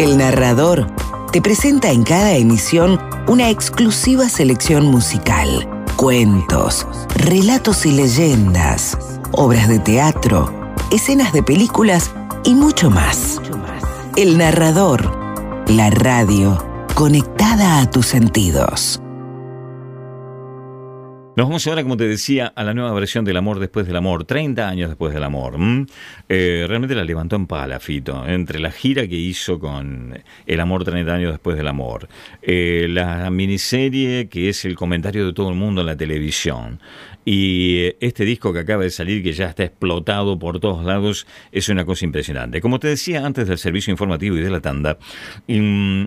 El narrador te presenta en cada emisión una exclusiva selección musical, cuentos, relatos y leyendas, obras de teatro, escenas de películas y mucho más. El narrador, la radio, conectada a tus sentidos. Nos vamos ahora, como te decía, a la nueva versión del amor después del amor, 30 años después del amor. Eh, realmente la levantó en pala, Fito, entre la gira que hizo con El amor 30 años después del amor, eh, la miniserie que es el comentario de todo el mundo en la televisión, y eh, este disco que acaba de salir, que ya está explotado por todos lados, es una cosa impresionante. Como te decía antes del servicio informativo y de la tanda, mm,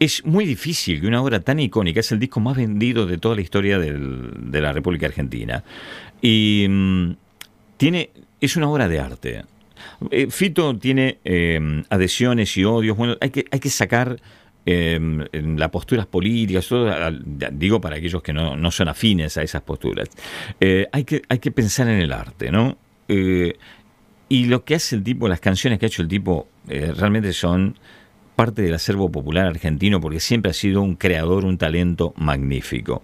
es muy difícil que una obra tan icónica, es el disco más vendido de toda la historia de la República Argentina, y mm, tiene, es una obra de arte. Eh, Fito tiene eh, adhesiones y odios, bueno, hay que, hay que sacar en las posturas políticas, digo para aquellos que no, no son afines a esas posturas. Eh, hay, que, hay que pensar en el arte, ¿no? Eh, y lo que hace el tipo, las canciones que ha hecho el tipo, realmente son parte del acervo popular argentino porque siempre ha sido un creador, un talento magnífico.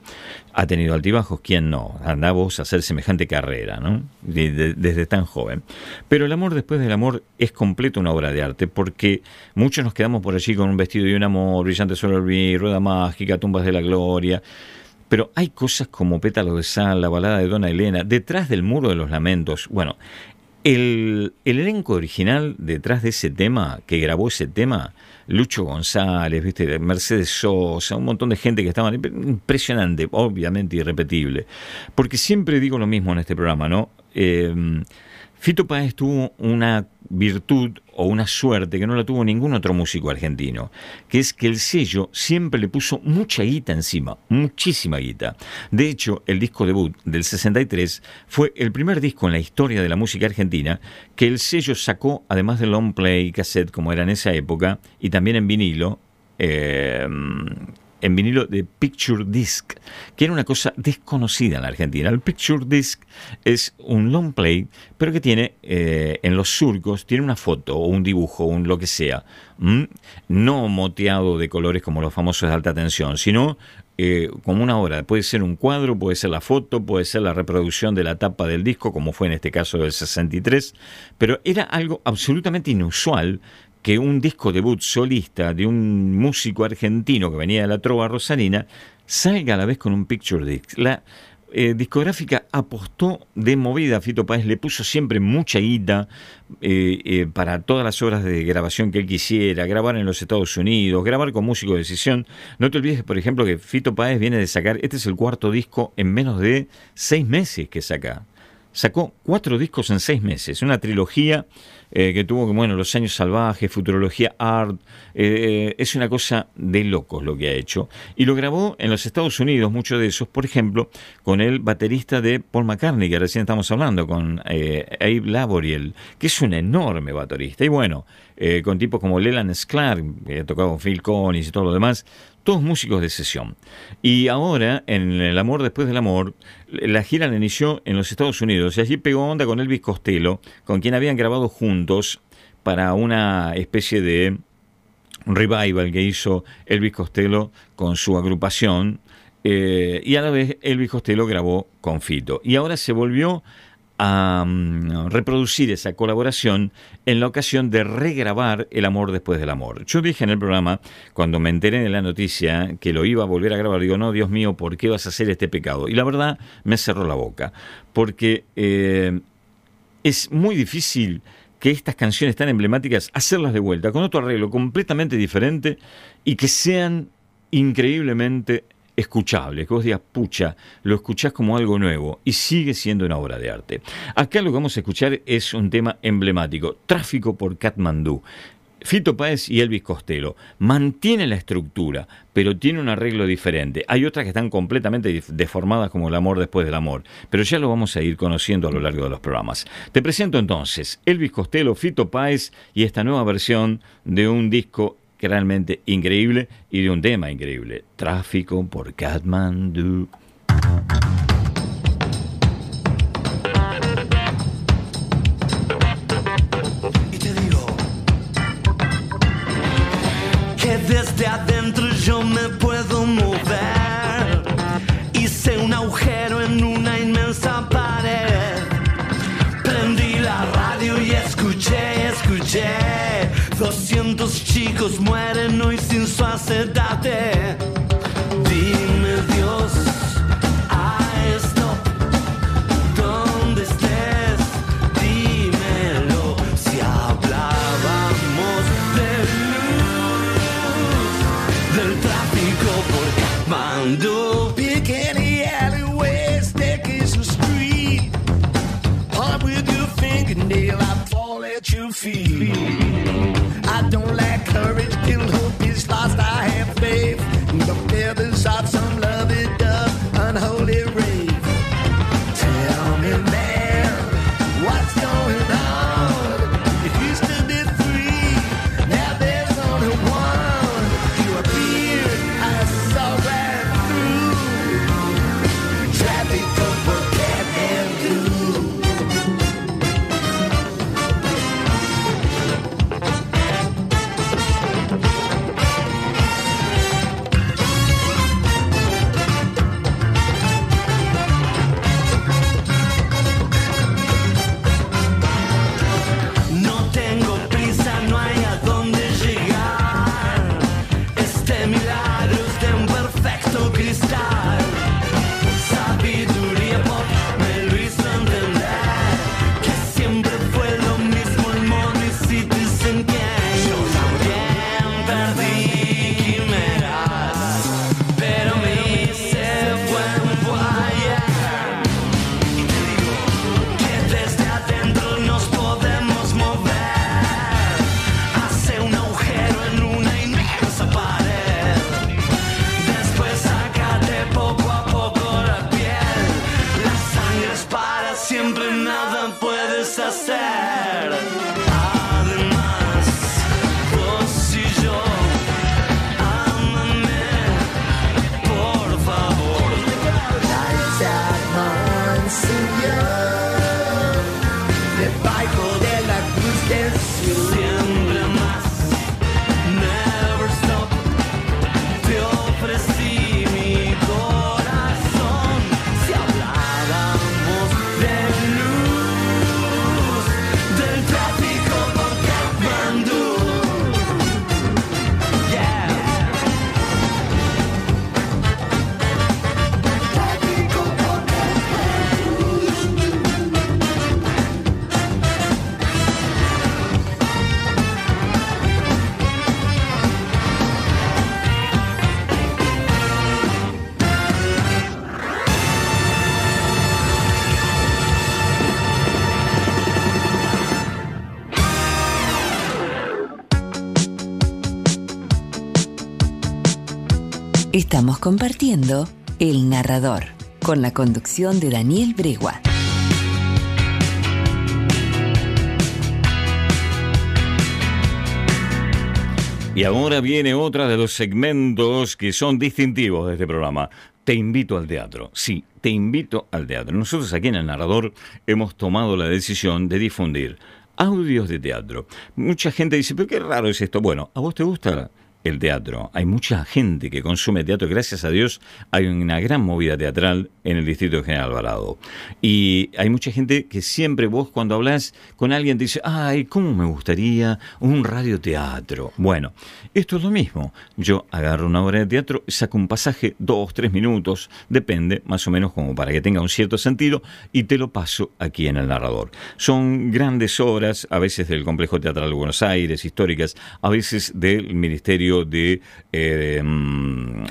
Ha tenido altibajos, ¿quién no? Anda vos a hacer semejante carrera, ¿no? De- de- desde tan joven. Pero el amor después del amor es completo una obra de arte porque muchos nos quedamos por allí con un vestido y un amor, brillante sobre el rueda mágica, tumbas de la gloria. Pero hay cosas como Pétalo de Sal, la balada de Dona Elena, detrás del muro de los lamentos. Bueno, el, el elenco original detrás de ese tema, que grabó ese tema, Lucho González, ¿viste? Mercedes Sosa, un montón de gente que estaban impresionante, obviamente irrepetible. Porque siempre digo lo mismo en este programa, ¿no? Eh, Fito Páez tuvo una virtud o una suerte que no la tuvo ningún otro músico argentino, que es que el sello siempre le puso mucha guita encima, muchísima guita. De hecho, el disco debut del 63 fue el primer disco en la historia de la música argentina que el sello sacó, además de long play, cassette, como era en esa época, y también en vinilo, eh, en vinilo de Picture Disc, que era una cosa desconocida en la Argentina. El Picture Disc es un long play, pero que tiene eh, en los surcos, tiene una foto o un dibujo, un lo que sea, ¿m? no moteado de colores como los famosos de alta tensión, sino eh, como una obra. Puede ser un cuadro, puede ser la foto, puede ser la reproducción de la tapa del disco, como fue en este caso del 63, pero era algo absolutamente inusual que un disco debut solista de un músico argentino que venía de la trova rosarina salga a la vez con un picture disc. La eh, discográfica apostó de movida a Fito Páez, le puso siempre mucha guita eh, eh, para todas las obras de grabación que él quisiera, grabar en los Estados Unidos, grabar con músico de decisión. No te olvides, por ejemplo, que Fito Páez viene de sacar, este es el cuarto disco en menos de seis meses que saca sacó cuatro discos en seis meses, una trilogía eh, que tuvo, bueno, Los Años Salvajes, Futurología Art, eh, es una cosa de locos lo que ha hecho. Y lo grabó en los Estados Unidos, muchos de esos, por ejemplo, con el baterista de Paul McCartney, que recién estamos hablando, con eh, Abe Laboriel, que es un enorme baterista. Y bueno, eh, con tipos como Leland Sklar, que ha tocado con Phil Collins y todo lo demás, todos músicos de sesión. Y ahora, en El Amor Después del Amor, la gira la inició en los Estados Unidos y allí pegó onda con Elvis Costello, con quien habían grabado juntos para una especie de revival que hizo Elvis Costello con su agrupación. eh, y a la vez Elvis Costello grabó con Fito. Y ahora se volvió a mm, reproducir esa colaboración en la ocasión de regrabar El amor después del amor. Yo dije en el programa, cuando me enteré de la noticia que lo iba a volver a grabar, digo, no, Dios mío, ¿por qué vas a hacer este pecado? Y la verdad me cerró la boca, porque eh, es muy difícil que estas canciones tan emblemáticas, hacerlas de vuelta, con otro arreglo completamente diferente y que sean increíblemente escuchables, que vos digas, pucha, lo escuchás como algo nuevo y sigue siendo una obra de arte. Acá lo que vamos a escuchar es un tema emblemático, Tráfico por Katmandú. Fito Páez y Elvis Costello mantienen la estructura, pero tiene un arreglo diferente. Hay otras que están completamente deformadas como El amor después del amor, pero ya lo vamos a ir conociendo a lo largo de los programas. Te presento entonces Elvis Costello, Fito Páez y esta nueva versión de un disco realmente increíble y de un tema increíble, Tráfico por Kathmandu. 200 chicos mueren hoy sin su acetato. Estamos compartiendo El Narrador con la conducción de Daniel Bregua. Y ahora viene otra de los segmentos que son distintivos de este programa. Te invito al teatro. Sí, te invito al teatro. Nosotros aquí en El Narrador hemos tomado la decisión de difundir audios de teatro. Mucha gente dice, pero qué raro es esto. Bueno, ¿a vos te gusta el teatro? Hay mucha gente que consume teatro. Gracias a Dios hay una gran movida teatral en el Distrito General Alvarado. Y hay mucha gente que siempre vos cuando hablas con alguien te dice, ay, ¿cómo me gustaría un radioteatro? Bueno, esto es lo mismo. Yo agarro una obra de teatro, saco un pasaje, dos, tres minutos, depende, más o menos como para que tenga un cierto sentido, y te lo paso aquí en el narrador. Son grandes obras, a veces del Complejo Teatral de Buenos Aires, históricas, a veces del Ministerio de, eh,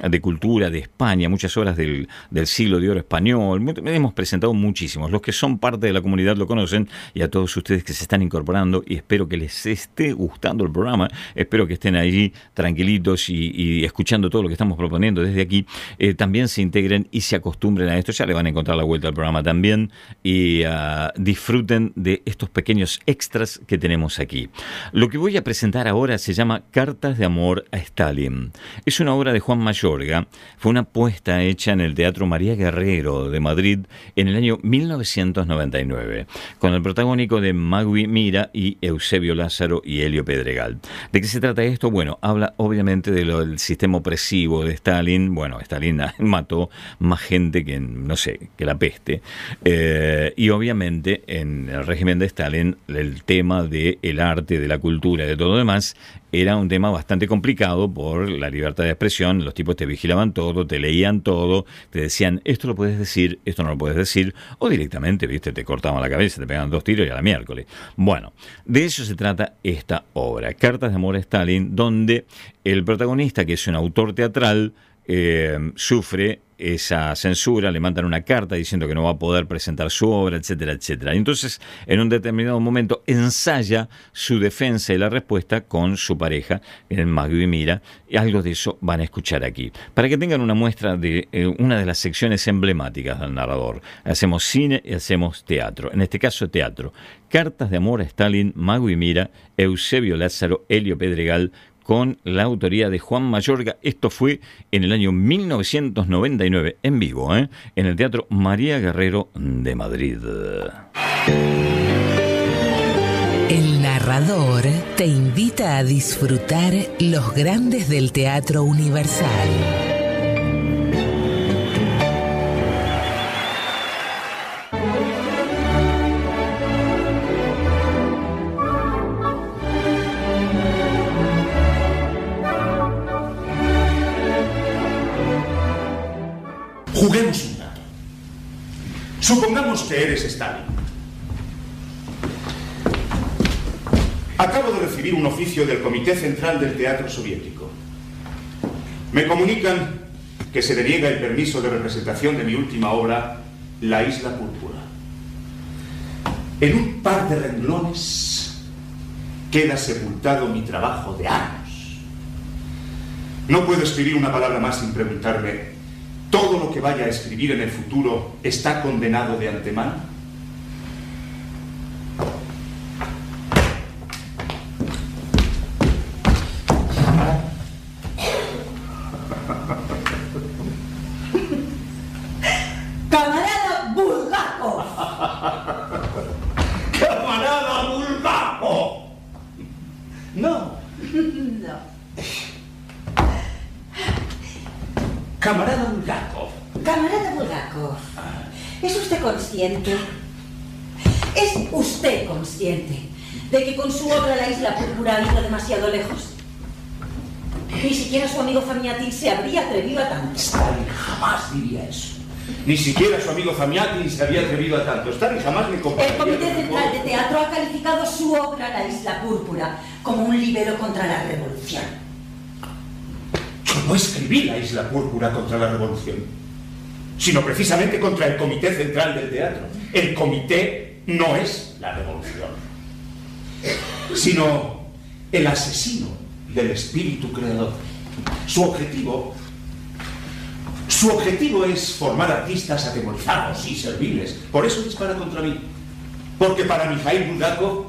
de Cultura de España, muchas obras del, del siglo de oro español. Hemos presentado muchísimos. Los que son parte de la comunidad lo conocen y a todos ustedes que se están incorporando y espero que les esté gustando el programa, espero que estén allí tranquilitos y, escuchando todo lo que estamos proponiendo desde aquí, eh, también se integren y se acostumbren a esto. Ya le van a encontrar la vuelta al programa también y uh, disfruten de estos pequeños extras que tenemos aquí. Lo que voy a presentar ahora se llama Cartas de Amor Stalin. Es una obra de Juan Mayorga, fue una puesta hecha en el Teatro María Guerrero de Madrid en el año 1999, con el protagónico de Magui Mira y Eusebio Lázaro y Helio Pedregal. ¿De qué se trata esto? Bueno, habla obviamente de del sistema opresivo de Stalin. Bueno, Stalin mató más gente que, no sé, que la peste. Eh, y obviamente en el régimen de Stalin el tema del el arte, de la cultura, de todo lo demás, era un tema bastante complicado por la libertad de expresión. Los tipos te vigilaban todo, te leían todo, te decían esto lo puedes decir, esto no lo puedes decir, o directamente, viste, te cortaban la cabeza, te pegaban dos tiros y a la miércoles. Bueno, de eso se trata esta obra, Cartas de Amor a Stalin, donde el protagonista, que es un autor teatral, eh, sufre esa censura, le mandan una carta diciendo que no va a poder presentar su obra, etcétera, etcétera. Y entonces, en un determinado momento, ensaya su defensa y la respuesta con su pareja, el Mago y Mira, y algo de eso van a escuchar aquí. Para que tengan una muestra de eh, una de las secciones emblemáticas del narrador. Hacemos cine y hacemos teatro. En este caso, teatro. Cartas de amor a Stalin, Mago y Mira, Eusebio Lázaro, Helio Pedregal, con la autoría de Juan Mayorga. Esto fue en el año 1999, en vivo, ¿eh? en el Teatro María Guerrero de Madrid. El narrador te invita a disfrutar los grandes del teatro universal. Acabo de recibir un oficio del Comité Central del Teatro Soviético. Me comunican que se deniega el permiso de representación de mi última obra, La Isla Púrpura. En un par de renglones queda sepultado mi trabajo de años. No puedo escribir una palabra más sin preguntarme todo lo que vaya a escribir en el futuro está condenado de antemano? Camarada Bulgakov, ¿es usted consciente? ¿Es usted consciente de que con su obra La Isla Púrpura ha ido demasiado lejos? Ni siquiera su amigo Famiatin se habría atrevido a tanto. Stalin jamás diría eso. Ni siquiera su amigo Zamiatin se había atrevido a tanto. Stalin jamás me El Comité Central de. Teatro ha calificado su obra La Isla Púrpura como un libelo contra la revolución. Yo no escribí la isla púrpura contra la revolución, sino precisamente contra el Comité Central del Teatro. El comité no es la revolución, sino el asesino del espíritu creador. Su objetivo, su objetivo es formar artistas atemorizados y serviles. Por eso dispara contra mí. Porque para Mikhail Bulgakov,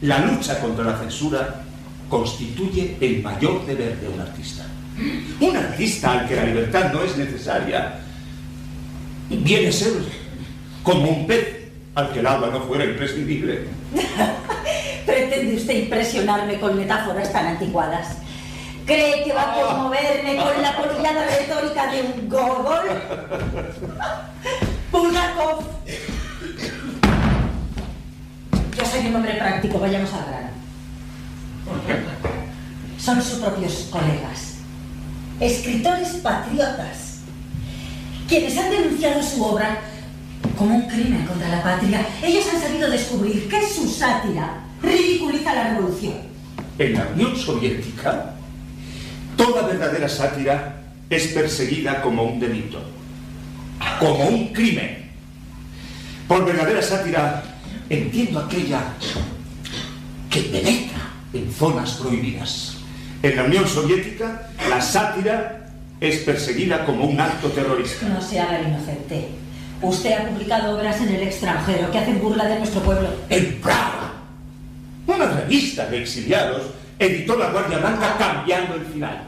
la lucha contra la censura constituye el mayor deber de un artista. Un artista al que la libertad no es necesaria viene a ser como un pez al que el agua no fuera imprescindible. ¿Pretende usted impresionarme con metáforas tan anticuadas? ¿Cree que va a conmoverme con la polillada retórica de un Gogol? Bulgakov. Yo soy un hombre práctico, vayamos al grano. Son sus propios colegas, escritores patriotas, quienes han denunciado su obra como un crimen contra la patria. Ellos han sabido descubrir que su sátira ridiculiza la revolución. En la Unión Soviética, toda verdadera sátira es perseguida como un delito, como un crimen. Por verdadera sátira entiendo aquella que penetra en zonas prohibidas. En la Unión Soviética, la sátira es perseguida como un acto terrorista. No se haga el inocente. Usted ha publicado obras en el extranjero que hacen burla de nuestro pueblo. En Praga, una revista de exiliados editó La Guardia Blanca cambiando el final.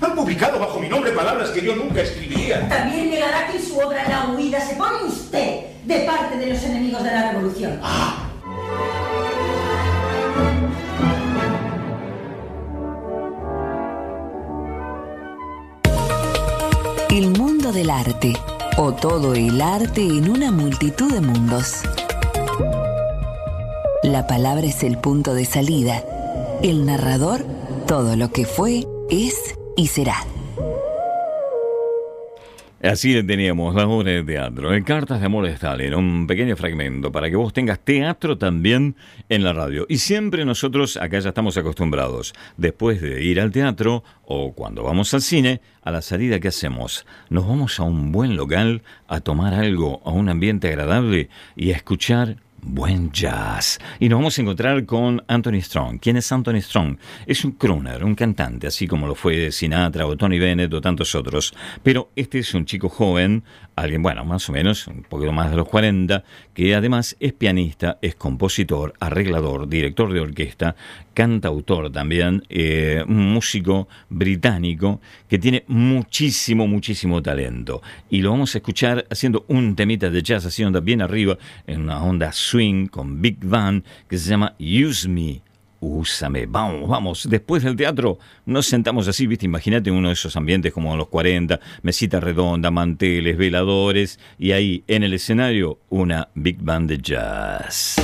Han publicado bajo mi nombre palabras que yo nunca escribiría. También negará que en su obra La huida se pone usted de parte de los enemigos de la revolución. El del arte, o todo el arte en una multitud de mundos. La palabra es el punto de salida. El narrador, todo lo que fue, es y será. Así teníamos la obra de teatro, en Cartas de Amor de Stalin, un pequeño fragmento para que vos tengas teatro también en la radio. Y siempre nosotros acá ya estamos acostumbrados, después de ir al teatro o cuando vamos al cine, a la salida que hacemos, nos vamos a un buen local a tomar algo, a un ambiente agradable y a escuchar buen jazz. Y nos vamos a encontrar con Anthony Strong. ¿Quién es Anthony Strong? Es un crooner, un cantante, así como lo fue Sinatra o Tony Bennett o tantos otros. Pero este es un chico joven, alguien, bueno, más o menos, un poquito más de los 40, que además es pianista, es compositor, arreglador, director de orquesta, cantautor también, eh, un músico británico que tiene muchísimo, muchísimo talento. Y lo vamos a escuchar haciendo un temita de jazz, onda bien arriba, en una onda swing con Big Van, que se llama Use Me. Úsame, vamos, vamos. Después del teatro nos sentamos así, viste, imagínate uno de esos ambientes como en los 40, mesita redonda, manteles, veladores, y ahí en el escenario una big band de jazz.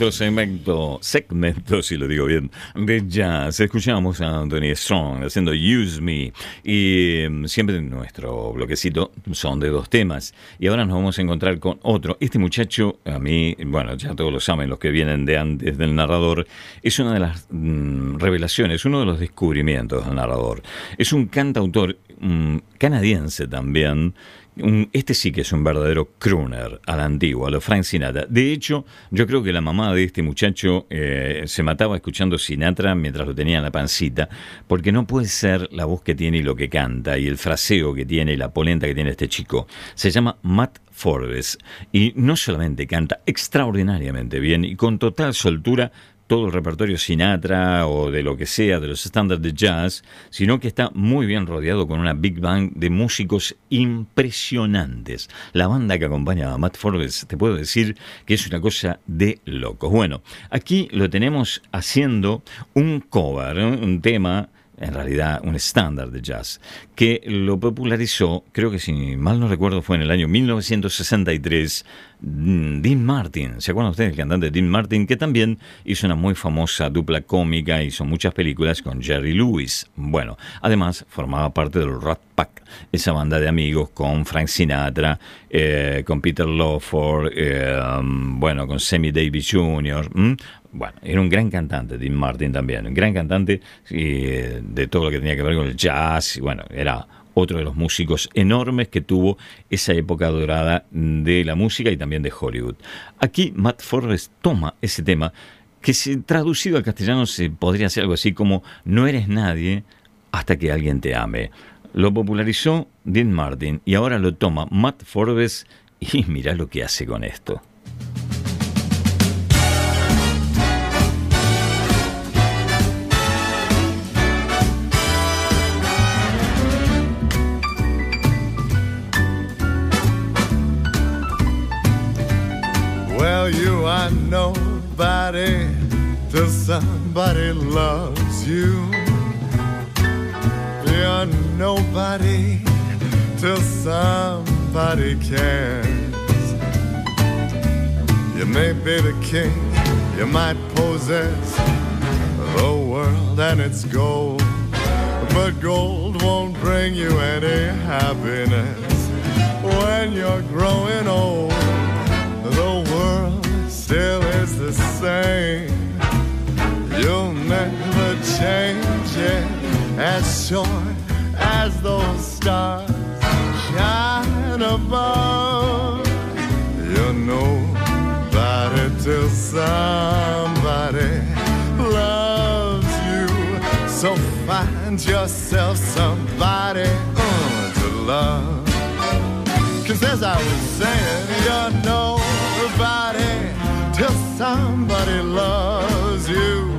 Nuestro segmento, segmento, si lo digo bien, de jazz, escuchamos a Anthony Strong haciendo Use Me. Y mm, siempre en nuestro bloquecito son de dos temas. Y ahora nos vamos a encontrar con otro. Este muchacho, a mí, bueno, ya todos lo saben, los que vienen de antes del narrador, es una de las mm, revelaciones, uno de los descubrimientos del narrador. Es un cantautor canadiense también. Este sí que es un verdadero crooner a la antigua, a lo Frank Sinatra. De hecho, yo creo que la mamá de este muchacho eh, se mataba escuchando Sinatra mientras lo tenía en la pancita, porque no puede ser la voz que tiene y lo que canta, y el fraseo que tiene y la polenta que tiene este chico. Se llama Matt Forbes, y no solamente canta extraordinariamente bien y con total soltura, todo el repertorio Sinatra o de lo que sea, de los estándares de jazz, sino que está muy bien rodeado con una big band de músicos impresionantes. La banda que acompaña a Matt Forbes, te puedo decir que es una cosa de locos. Bueno, aquí lo tenemos haciendo un cover, un tema en realidad un estándar de jazz, que lo popularizó, creo que si mal no recuerdo fue en el año 1963, mm, Dean Martin. ¿Se acuerdan ustedes del cantante Dean Martin? Que también hizo una muy famosa dupla cómica, hizo muchas películas con Jerry Lewis. Bueno, además formaba parte del Rat Pack, esa banda de amigos con Frank Sinatra, eh, con Peter Lawford, eh, um, bueno, con Sammy Davis Jr.. Bueno, era un gran cantante, Dean Martin también, un gran cantante eh, de todo lo que tenía que ver con el jazz, bueno, era otro de los músicos enormes que tuvo esa época dorada de la música y también de Hollywood. Aquí Matt Forbes toma ese tema que si traducido al castellano se podría hacer algo así como no eres nadie hasta que alguien te ame. Lo popularizó Dean Martin y ahora lo toma Matt Forbes y mira lo que hace con esto. Are nobody till somebody loves you. You're nobody till somebody cares. You may be the king, you might possess the world and its gold, but gold won't bring you any happiness when you're growing old still is the same. You'll never change it as sure as those stars shine above. You're nobody till somebody loves you. So find yourself somebody uh, to love. Cause as I was saying, you're till somebody loves you.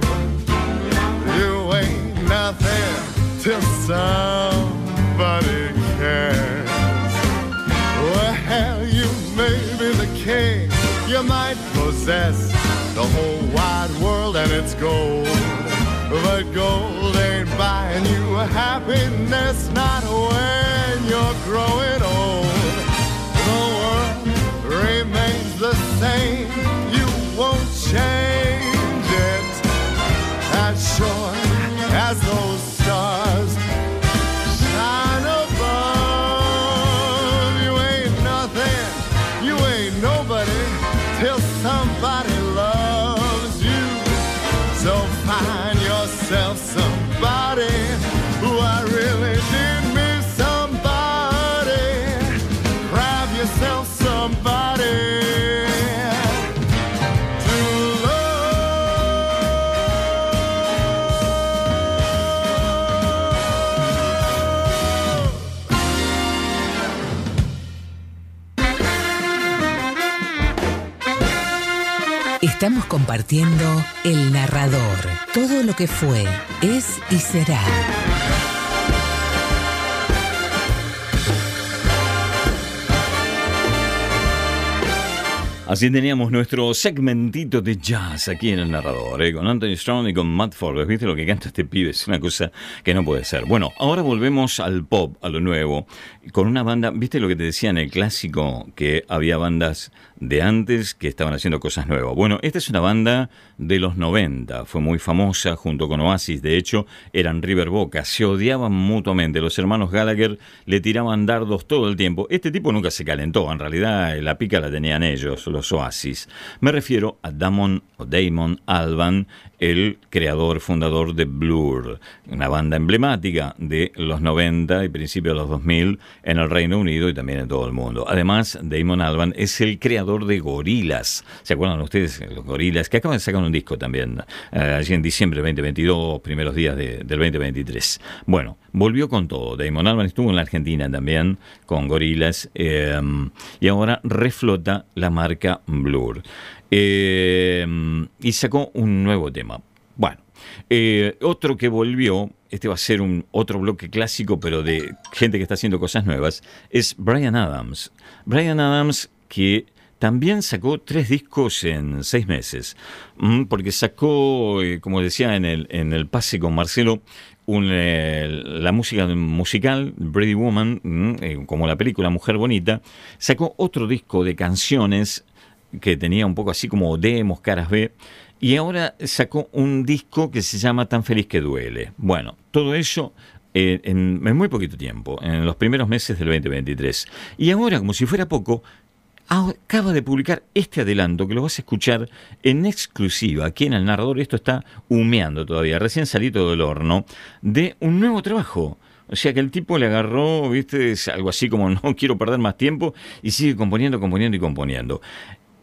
You ain't nothing till somebody cares. Well, you may be the king, you might possess the whole wide world and its gold. But gold ain't buying you happiness, not when you're growing old the world remains the same. You won't change it. As sure as those stars Estamos compartiendo El Narrador, todo lo que fue, es y será. Así teníamos nuestro segmentito de jazz aquí en el narrador, ¿eh? con Anthony Strong y con Matt Forbes. ¿Viste lo que canta este pibe? Es una cosa que no puede ser. Bueno, ahora volvemos al pop, a lo nuevo, con una banda, ¿viste lo que te decía en el clásico? Que había bandas de antes que estaban haciendo cosas nuevas. Bueno, esta es una banda de los 90, fue muy famosa junto con Oasis, de hecho eran River Boca, se odiaban mutuamente, los hermanos Gallagher le tiraban dardos todo el tiempo. Este tipo nunca se calentó, en realidad la pica la tenían ellos, los Oasis. Me refiero a Damon o Damon Alban, el creador, fundador de Blur, una banda emblemática de los 90 y principios de los 2000 en el Reino Unido y también en todo el mundo. Además, Damon Alban es el creador de Gorilas. ¿Se acuerdan ustedes? Los Gorilas, que acaban de sacar un disco también, eh, allí en diciembre de 2022, primeros días de- del 2023. Bueno, volvió con todo. Damon Alban estuvo en la Argentina también con Gorilas eh, y ahora reflota la marca Blur. Eh, y sacó un nuevo tema. Bueno, eh, otro que volvió, este va a ser un otro bloque clásico, pero de gente que está haciendo cosas nuevas, es Brian Adams. Brian Adams que también sacó tres discos en seis meses, Mm, porque sacó, eh, como decía en el, en el pase con Marcelo, eh, la música musical, Brady Woman, mm, como la película Mujer Bonita, sacó otro disco de canciones que tenía un poco así como demos, caras B, y ahora sacó un disco que se llama Tan feliz que duele. Bueno, todo eso eh, en, muy poquito tiempo, en los primeros meses del 2023. Y ahora, como si fuera poco, acaba de publicar este adelanto que lo vas a escuchar en exclusiva aquí en el narrador. Esto está humeando todavía, recién salido del horno, de un nuevo trabajo. O sea que el tipo le agarró, viste, es algo así como no quiero perder más tiempo y sigue componiendo, componiendo y componiendo.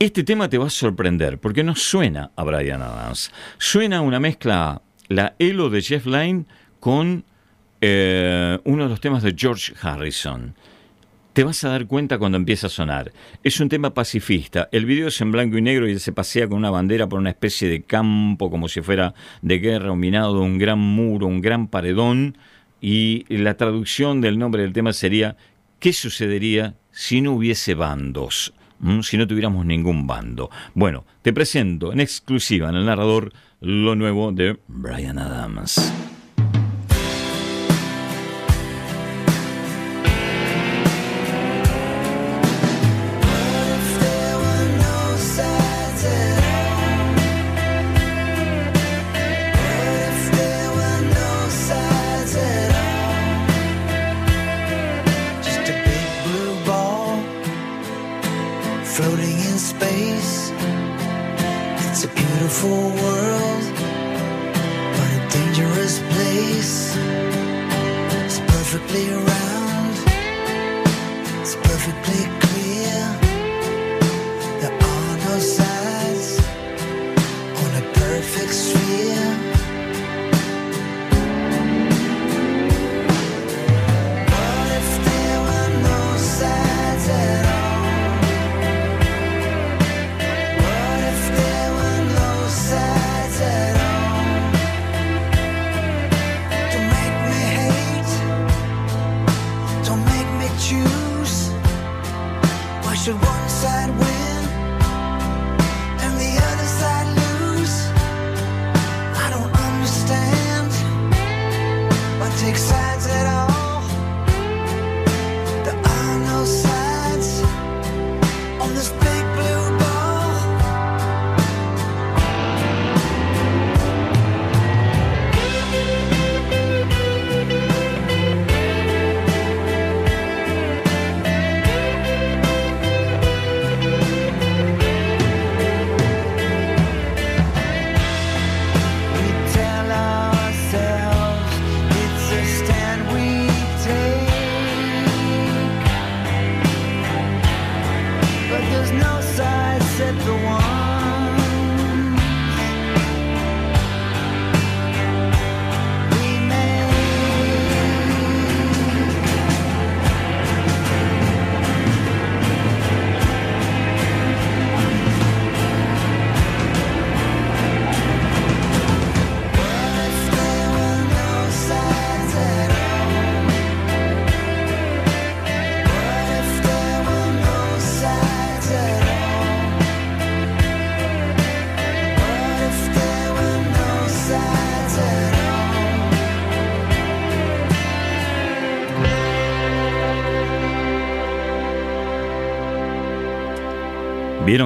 Este tema te va a sorprender porque no suena a Brian Adams. Suena una mezcla, la Elo de Jeff Lynne con eh, uno de los temas de George Harrison. Te vas a dar cuenta cuando empieza a sonar. Es un tema pacifista. El video es en blanco y negro y se pasea con una bandera por una especie de campo, como si fuera de guerra, un minado un gran muro, un gran paredón. Y la traducción del nombre del tema sería ¿Qué sucedería si no hubiese bandos? Si no tuviéramos ningún bando. Bueno, te presento en exclusiva en el narrador lo nuevo de Brian Adams.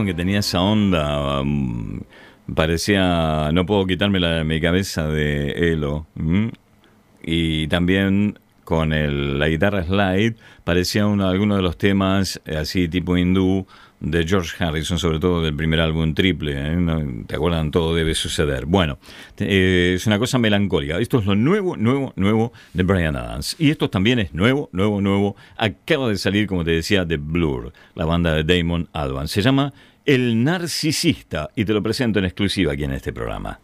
Que tenía esa onda. um, parecía. No puedo quitármela de mi cabeza de Elo. Y también con el- la guitarra slide parecía uno, de los temas eh, así tipo hindú de George Harrison, sobre todo del primer álbum triple. ¿eh? ¿Te acuerdan? Todo debe suceder. Bueno, eh, es una cosa melancólica. Esto es lo nuevo, nuevo, nuevo de Brian Adams. Y esto también es nuevo, nuevo, nuevo. Acaba de salir, como te decía, de Blur, la banda de Damon Albarn. Se llama El Narcisista y te lo presento en exclusiva aquí en este programa.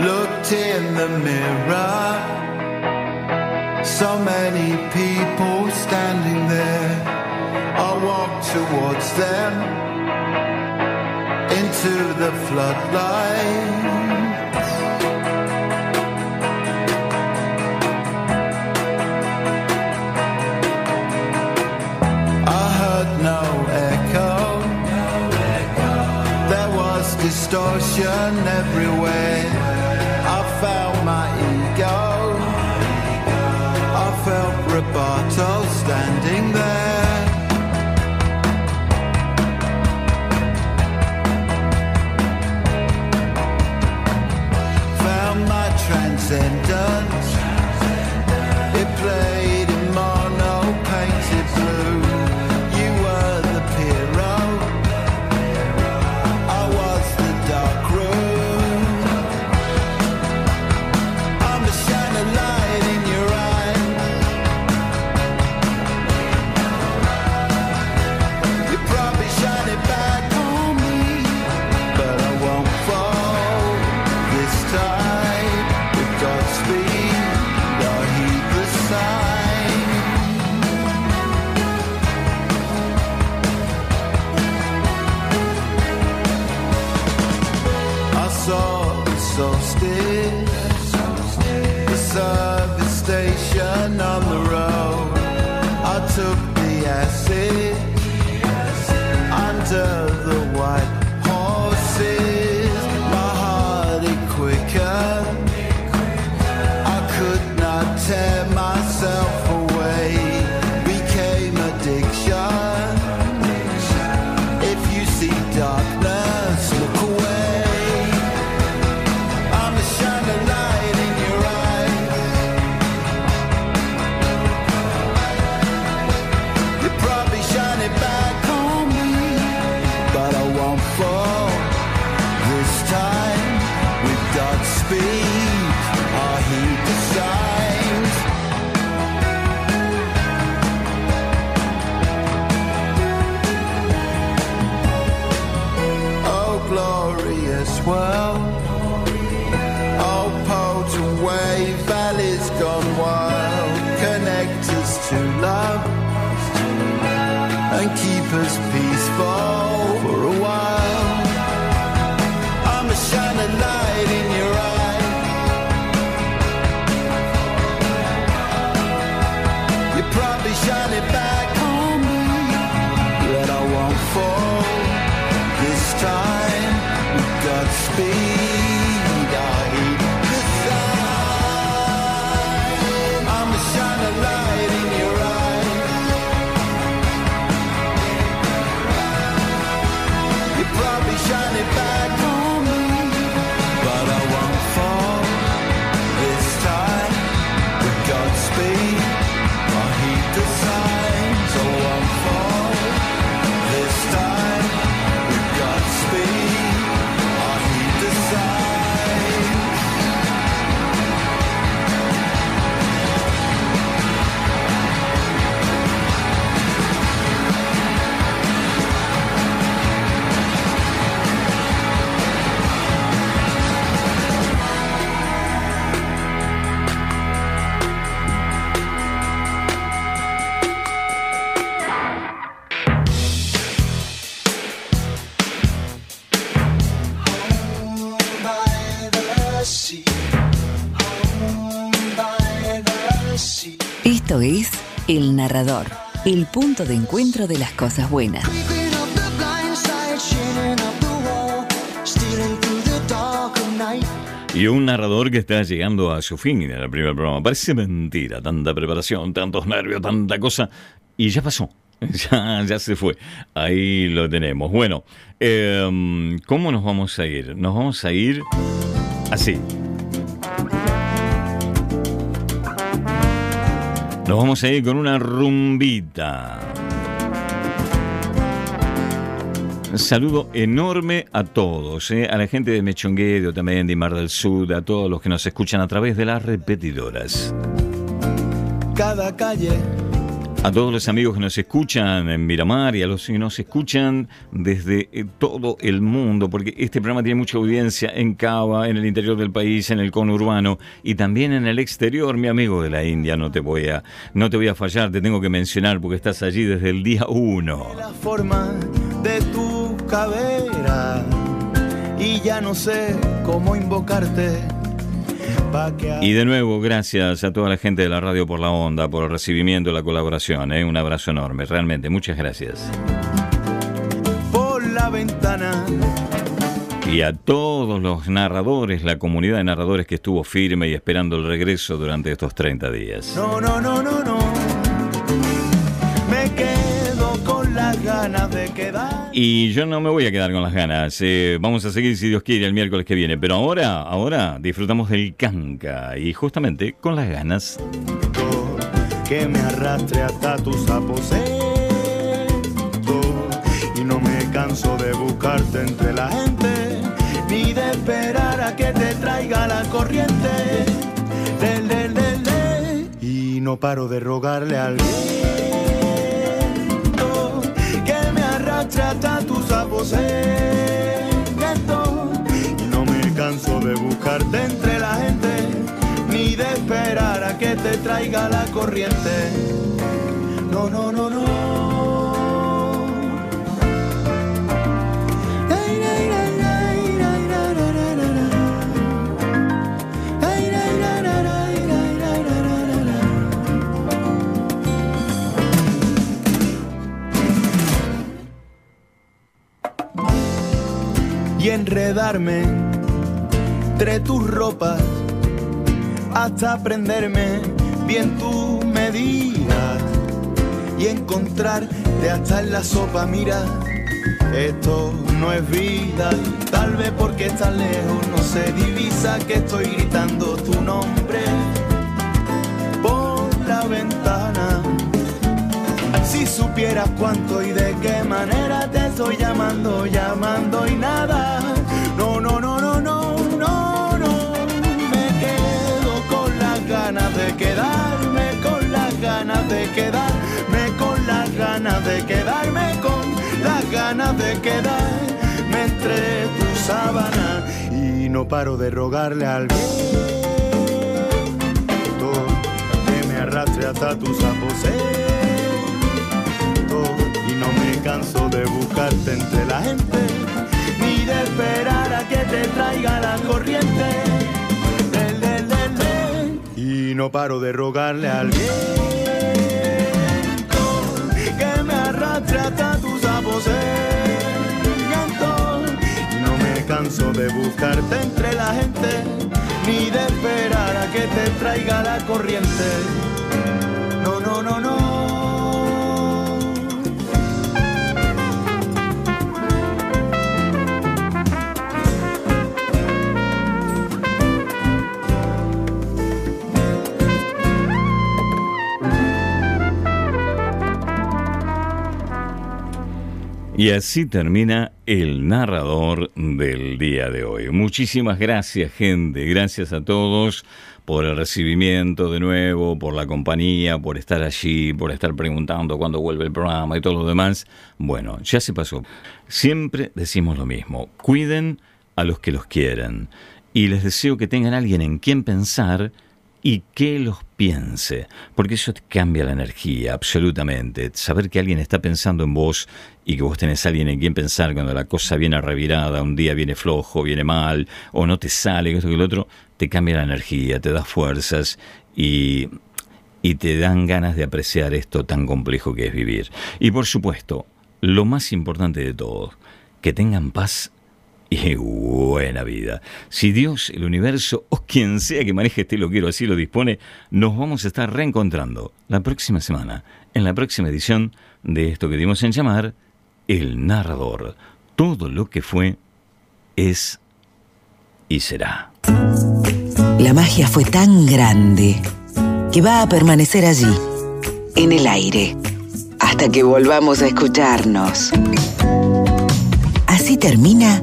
Looked in the mirror. So many people standing there. I walked towards them into the floodlight. I heard no echo. There was distortion everywhere. Wild. Connect us to love and keep us peaceful El Narrador, el punto de encuentro de las cosas buenas. Y un narrador que está llegando a su fin en el primer programa. Parece mentira, tanta preparación, tantos nervios, tanta cosa. Y ya pasó. Ya, ya se fue. Ahí lo tenemos. Bueno, em, ¿cómo nos vamos a ir? Nos vamos a ir así. Nos vamos a ir con una rumbita. Saludo enorme a todos, ¿eh? a la gente de Mechonguedo, también de Mar del Sur, a todos los que nos escuchan a través de las repetidoras. Cada calle A todos los amigos que nos escuchan en Miramar y a los que nos escuchan desde eh, todo el mundo, porque este programa tiene mucha audiencia en Cava, en el interior del país, en el conurbano y también en el exterior, mi amigo de la India, no te voy a, no te voy a fallar, te tengo que mencionar porque estás allí desde el día uno. la forma de tu cadera y ya no sé cómo invocarte Y de nuevo, gracias a toda la gente de la radio por la onda, por el recibimiento y la colaboración. ¿eh? Un abrazo enorme, realmente, muchas gracias. por la ventana Y a todos los narradores, la comunidad de narradores que estuvo firme y esperando el regreso durante estos 30 días. No, no, no, no, Y yo no me voy a quedar con las ganas. eh, vamos a seguir, si Dios quiere, el miércoles que viene. Pero ahora, ahora disfrutamos del canca. Y justamente con las ganas. Que me arrastre hasta tus aposentos. Y no me canso de buscarte entre la gente. Ni de esperar a que te traiga la corriente. Del, del, del. Y no paro de rogarle al viento tus aposentos. Y no me canso de buscarte entre la gente, ni de esperar a que te traiga la corriente. No, no, no, no. Enredarme entre tus ropas hasta aprenderme bien tu medida y encontrarte hasta en la sopa. Mira, esto no es vida, tal vez porque estás lejos no se divisa que estoy gritando tu nombre por la ventana. Si supieras cuánto y de qué manera te estoy llamando, llamando y nada. No, no, no, no, no, no, no. Me quedo con las ganas de quedarme, con las ganas de quedarme, con las ganas de quedarme, con las ganas de quedarme entre tus sábanas. Y no paro de rogarle al viento que me arrastre hasta tus aposentos buscarte entre la gente ni de esperar a que te traiga la corriente. Del, del, del. y no paro de rogarle al viento que me arrastre hasta tus aposentos. No me canso de buscarte entre la gente ni de esperar a que te traiga la corriente Y así termina el narrador del día de hoy. Muchísimas gracias, gente. Gracias a todos por el recibimiento de nuevo, por la compañía, por estar allí, por estar preguntando cuándo vuelve el programa y todo lo demás. Bueno, ya se pasó. Siempre decimos lo mismo. Cuiden a los que los quieren. Y les deseo que tengan alguien en quien pensar y que los piense, porque eso te cambia la energía, absolutamente. Saber que alguien está pensando en vos y que vos tenés a alguien en quien pensar cuando la cosa viene revirada, un día viene flojo, viene mal, o no te sale, esto que el otro, te cambia la energía, te da fuerzas y, y te dan ganas de apreciar esto tan complejo que es vivir. Y por supuesto, lo más importante de todo, que tengan paz y buena vida. Si Dios, el universo o quien sea que maneje este loquero así lo dispone, nos vamos a estar reencontrando la próxima semana, en la próxima edición de esto que dimos en llamar El Narrador. Todo lo que fue, es y será. La magia fue tan grande que va a permanecer allí, en el aire, hasta que volvamos a escucharnos. Así termina